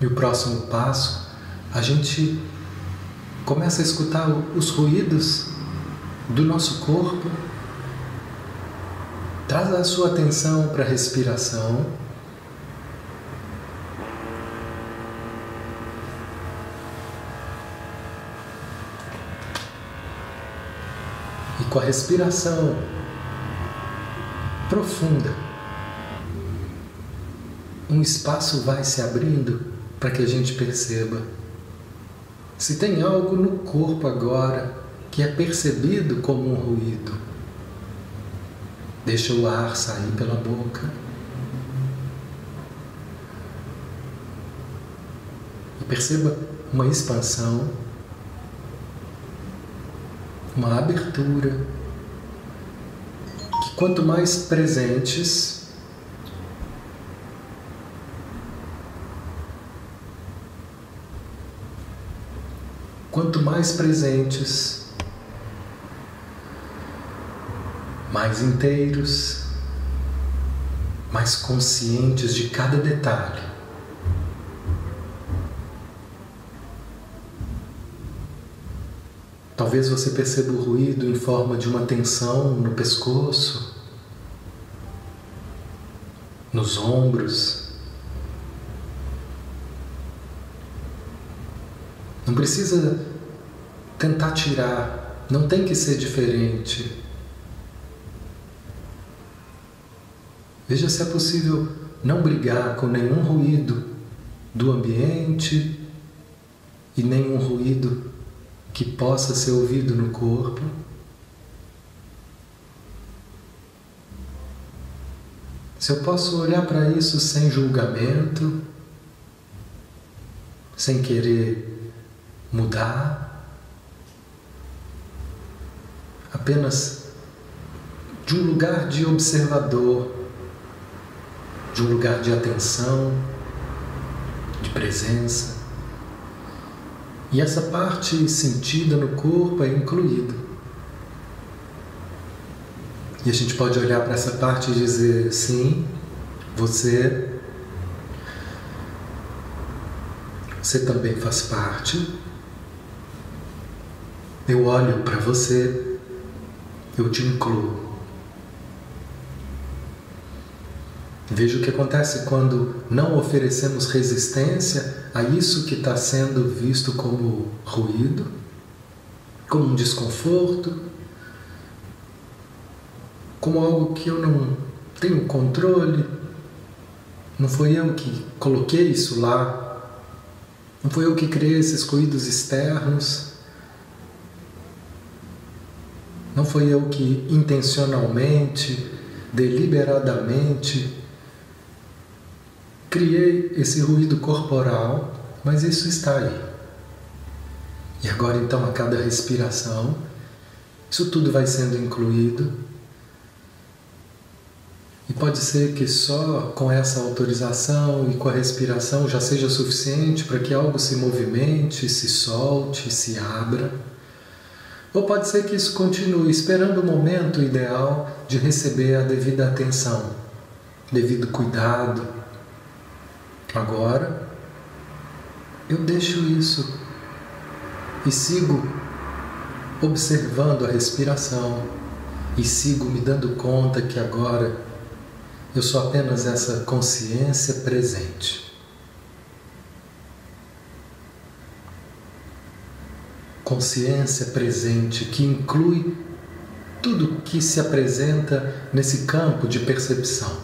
E o próximo passo, a gente começa a escutar os ruídos do nosso corpo. Traz a sua atenção para a respiração. E com a respiração profunda, um espaço vai se abrindo para que a gente perceba se tem algo no corpo agora que é percebido como um ruído. Deixa o ar sair pela boca. E perceba uma expansão, uma abertura, que quanto mais presentes, Quanto mais presentes, mais inteiros, mais conscientes de cada detalhe. Talvez você perceba o ruído em forma de uma tensão no pescoço, nos ombros, Não precisa tentar tirar, não tem que ser diferente. Veja se é possível não brigar com nenhum ruído do ambiente e nenhum ruído que possa ser ouvido no corpo. Se eu posso olhar para isso sem julgamento, sem querer mudar, apenas de um lugar de observador, de um lugar de atenção, de presença. E essa parte sentida no corpo é incluída. E a gente pode olhar para essa parte e dizer: sim, você, você também faz parte eu olho para você, eu te incluo. Veja o que acontece quando não oferecemos resistência a isso que está sendo visto como ruído, como um desconforto, como algo que eu não tenho controle. Não foi eu que coloquei isso lá, não foi eu que criei esses ruídos externos. Não foi eu que intencionalmente, deliberadamente criei esse ruído corporal, mas isso está aí. E agora então a cada respiração, isso tudo vai sendo incluído. E pode ser que só com essa autorização e com a respiração já seja suficiente para que algo se movimente, se solte, se abra. Ou pode ser que isso continue esperando o momento ideal de receber a devida atenção, devido cuidado. Agora, eu deixo isso e sigo observando a respiração e sigo me dando conta que agora eu sou apenas essa consciência presente. Consciência presente que inclui tudo que se apresenta nesse campo de percepção.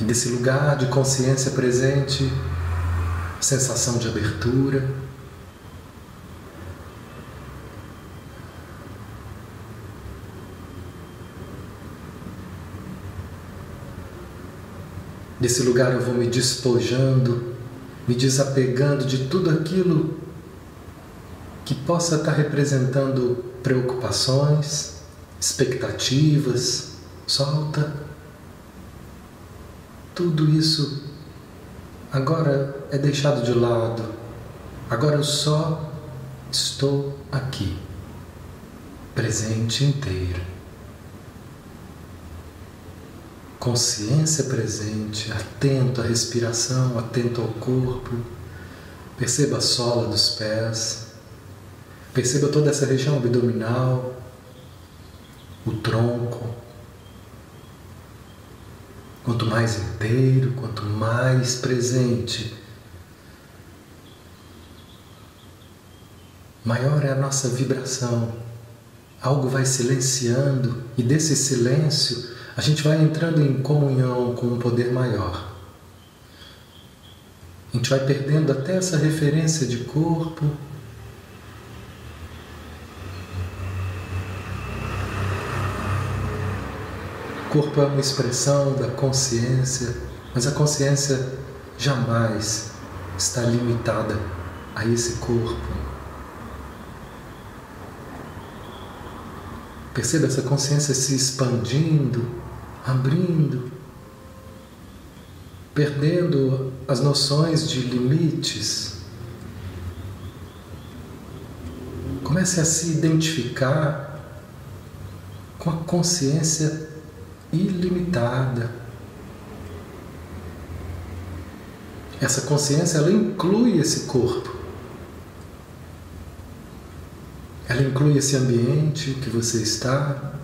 E desse lugar de consciência presente, sensação de abertura, Desse lugar eu vou me despojando me desapegando de tudo aquilo que possa estar representando preocupações, expectativas, solta. Tudo isso agora é deixado de lado. Agora eu só estou aqui, presente inteiro. Consciência presente, atento à respiração, atento ao corpo. Perceba a sola dos pés. Perceba toda essa região abdominal, o tronco. Quanto mais inteiro, quanto mais presente, maior é a nossa vibração. Algo vai silenciando e desse silêncio a gente vai entrando em comunhão com um poder maior. A gente vai perdendo até essa referência de corpo. O corpo é uma expressão da consciência, mas a consciência jamais está limitada a esse corpo. Perceba essa consciência se expandindo, abrindo, perdendo as noções de limites. Comece a se identificar com a consciência ilimitada. Essa consciência ela inclui esse corpo. Ela inclui esse ambiente que você está,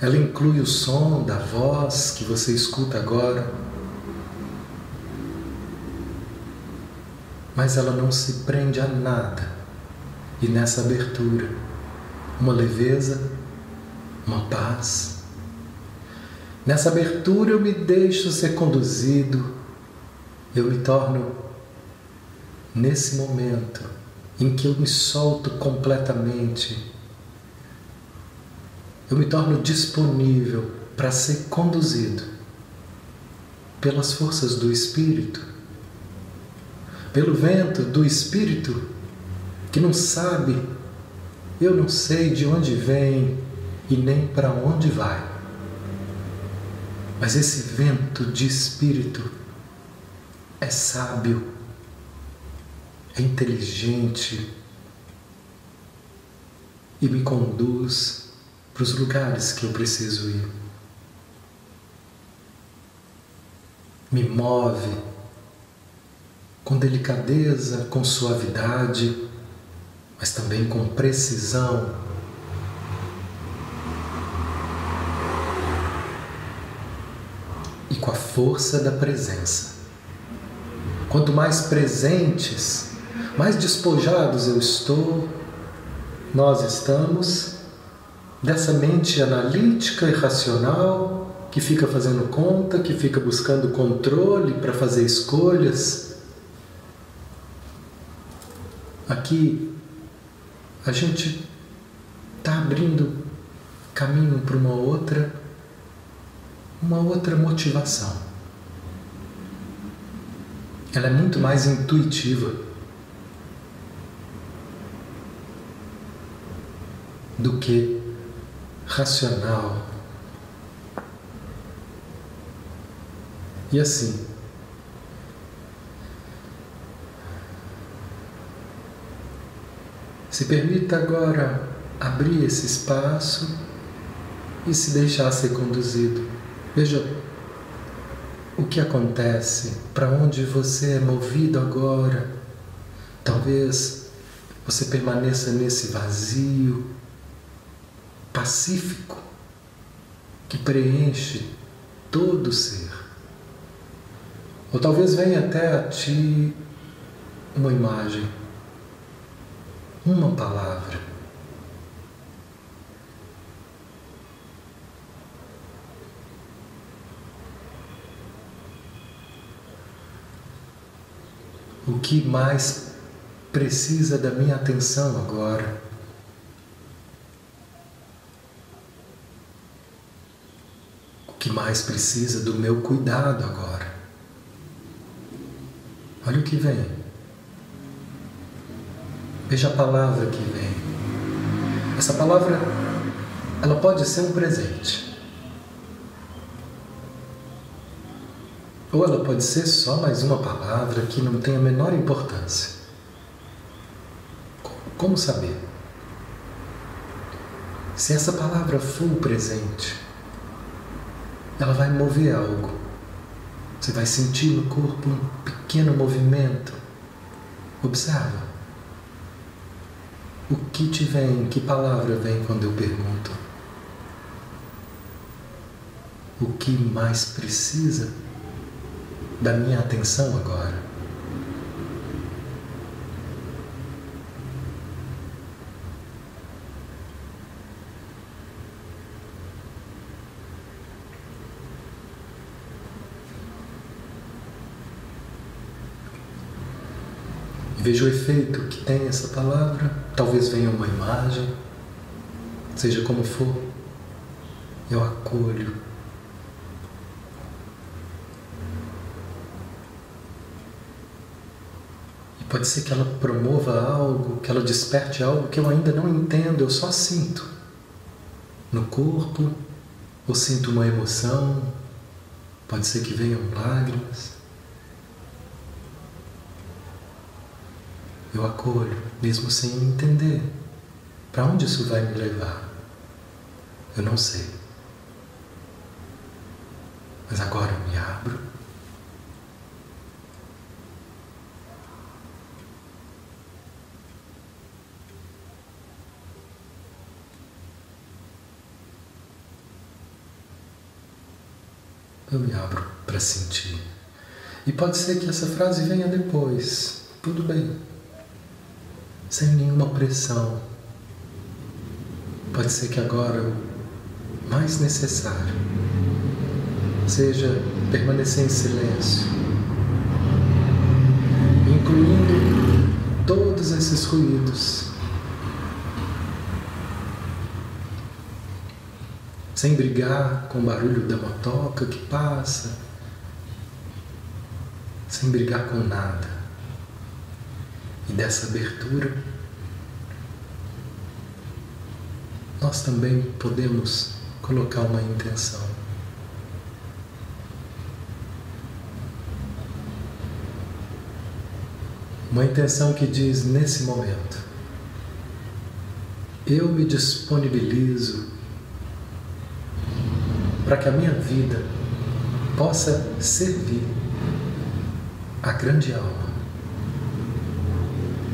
ela inclui o som da voz que você escuta agora. Mas ela não se prende a nada. E nessa abertura, uma leveza, uma paz. Nessa abertura eu me deixo ser conduzido, eu me torno, nesse momento, em que eu me solto completamente, eu me torno disponível para ser conduzido pelas forças do Espírito, pelo vento do Espírito que não sabe, eu não sei de onde vem e nem para onde vai. Mas esse vento de Espírito é sábio é inteligente e me conduz para os lugares que eu preciso ir. Me move com delicadeza, com suavidade, mas também com precisão. E com a força da presença. Quanto mais presentes, mais despojados eu estou, nós estamos dessa mente analítica e racional que fica fazendo conta, que fica buscando controle para fazer escolhas. Aqui a gente está abrindo caminho para uma outra, uma outra motivação. Ela é muito mais intuitiva. do que racional. E assim, se permita agora abrir esse espaço e se deixar ser conduzido. Veja o que acontece, para onde você é movido agora. Talvez você permaneça nesse vazio, pacífico que preenche todo o ser. Ou talvez venha até a ti uma imagem, uma palavra. O que mais precisa da minha atenção agora? Que mais precisa do meu cuidado agora. Olha o que vem. Veja a palavra que vem. Essa palavra, ela pode ser um presente. Ou ela pode ser só mais uma palavra que não tem a menor importância. Como saber? Se essa palavra for o presente, ela vai mover algo. Você vai sentir no corpo um pequeno movimento. Observa. O que te vem, que palavra vem quando eu pergunto? O que mais precisa da minha atenção agora? Veja o efeito que tem essa palavra. Talvez venha uma imagem, seja como for, eu acolho. E pode ser que ela promova algo, que ela desperte algo que eu ainda não entendo, eu só sinto. No corpo, ou sinto uma emoção, pode ser que venham lágrimas. Eu acolho, mesmo sem entender. Para onde isso vai me levar? Eu não sei. Mas agora eu me abro. Eu me abro para sentir. E pode ser que essa frase venha depois. Tudo bem sem nenhuma pressão. Pode ser que agora o mais necessário seja permanecer em silêncio, incluindo todos esses ruídos. Sem brigar com o barulho da motoca que passa, sem brigar com nada e dessa abertura, nós também podemos colocar uma intenção. Uma intenção que diz nesse momento: eu me disponibilizo para que a minha vida possa servir a grande alma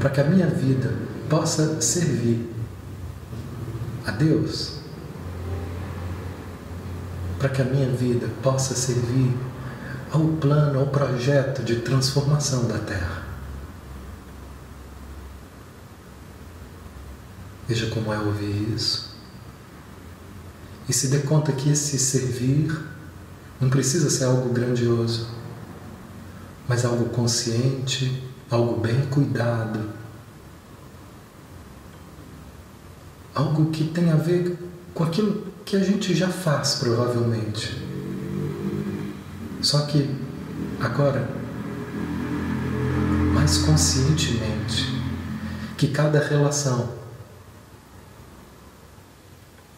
para que a minha vida possa servir a Deus, para que a minha vida possa servir ao plano, ao projeto de transformação da Terra. Veja como é ouvir isso. E se dê conta que esse servir não precisa ser algo grandioso, mas algo consciente, algo bem cuidado, algo que tem a ver com aquilo que a gente já faz, provavelmente. Só que agora, mais conscientemente, que cada relação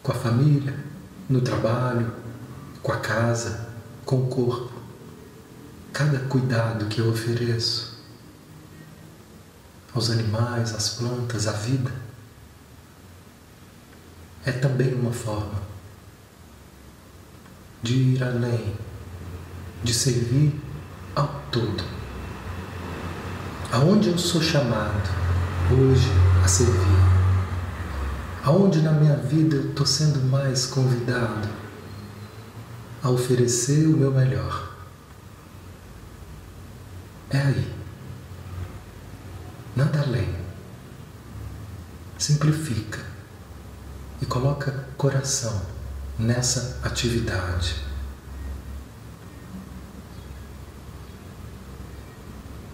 com a família, no trabalho, com a casa, com o corpo, cada cuidado que eu ofereço aos animais, às plantas, à vida, é também uma forma de ir além, de servir ao todo. Aonde eu sou chamado hoje a servir? Aonde na minha vida eu estou sendo mais convidado a oferecer o meu melhor? É aí. Nada além. Simplifica e coloca coração nessa atividade.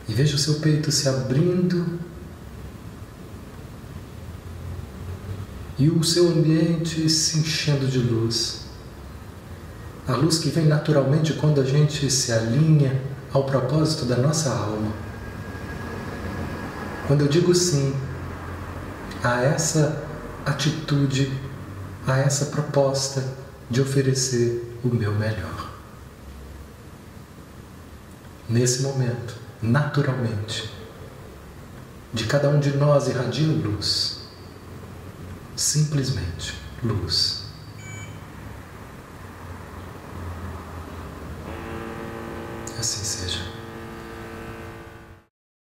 E veja o seu peito se abrindo e o seu ambiente se enchendo de luz. A luz que vem naturalmente quando a gente se alinha ao propósito da nossa alma. Quando eu digo sim a essa atitude, a essa proposta de oferecer o meu melhor. Nesse momento, naturalmente, de cada um de nós irradia luz. Simplesmente luz. assim seja.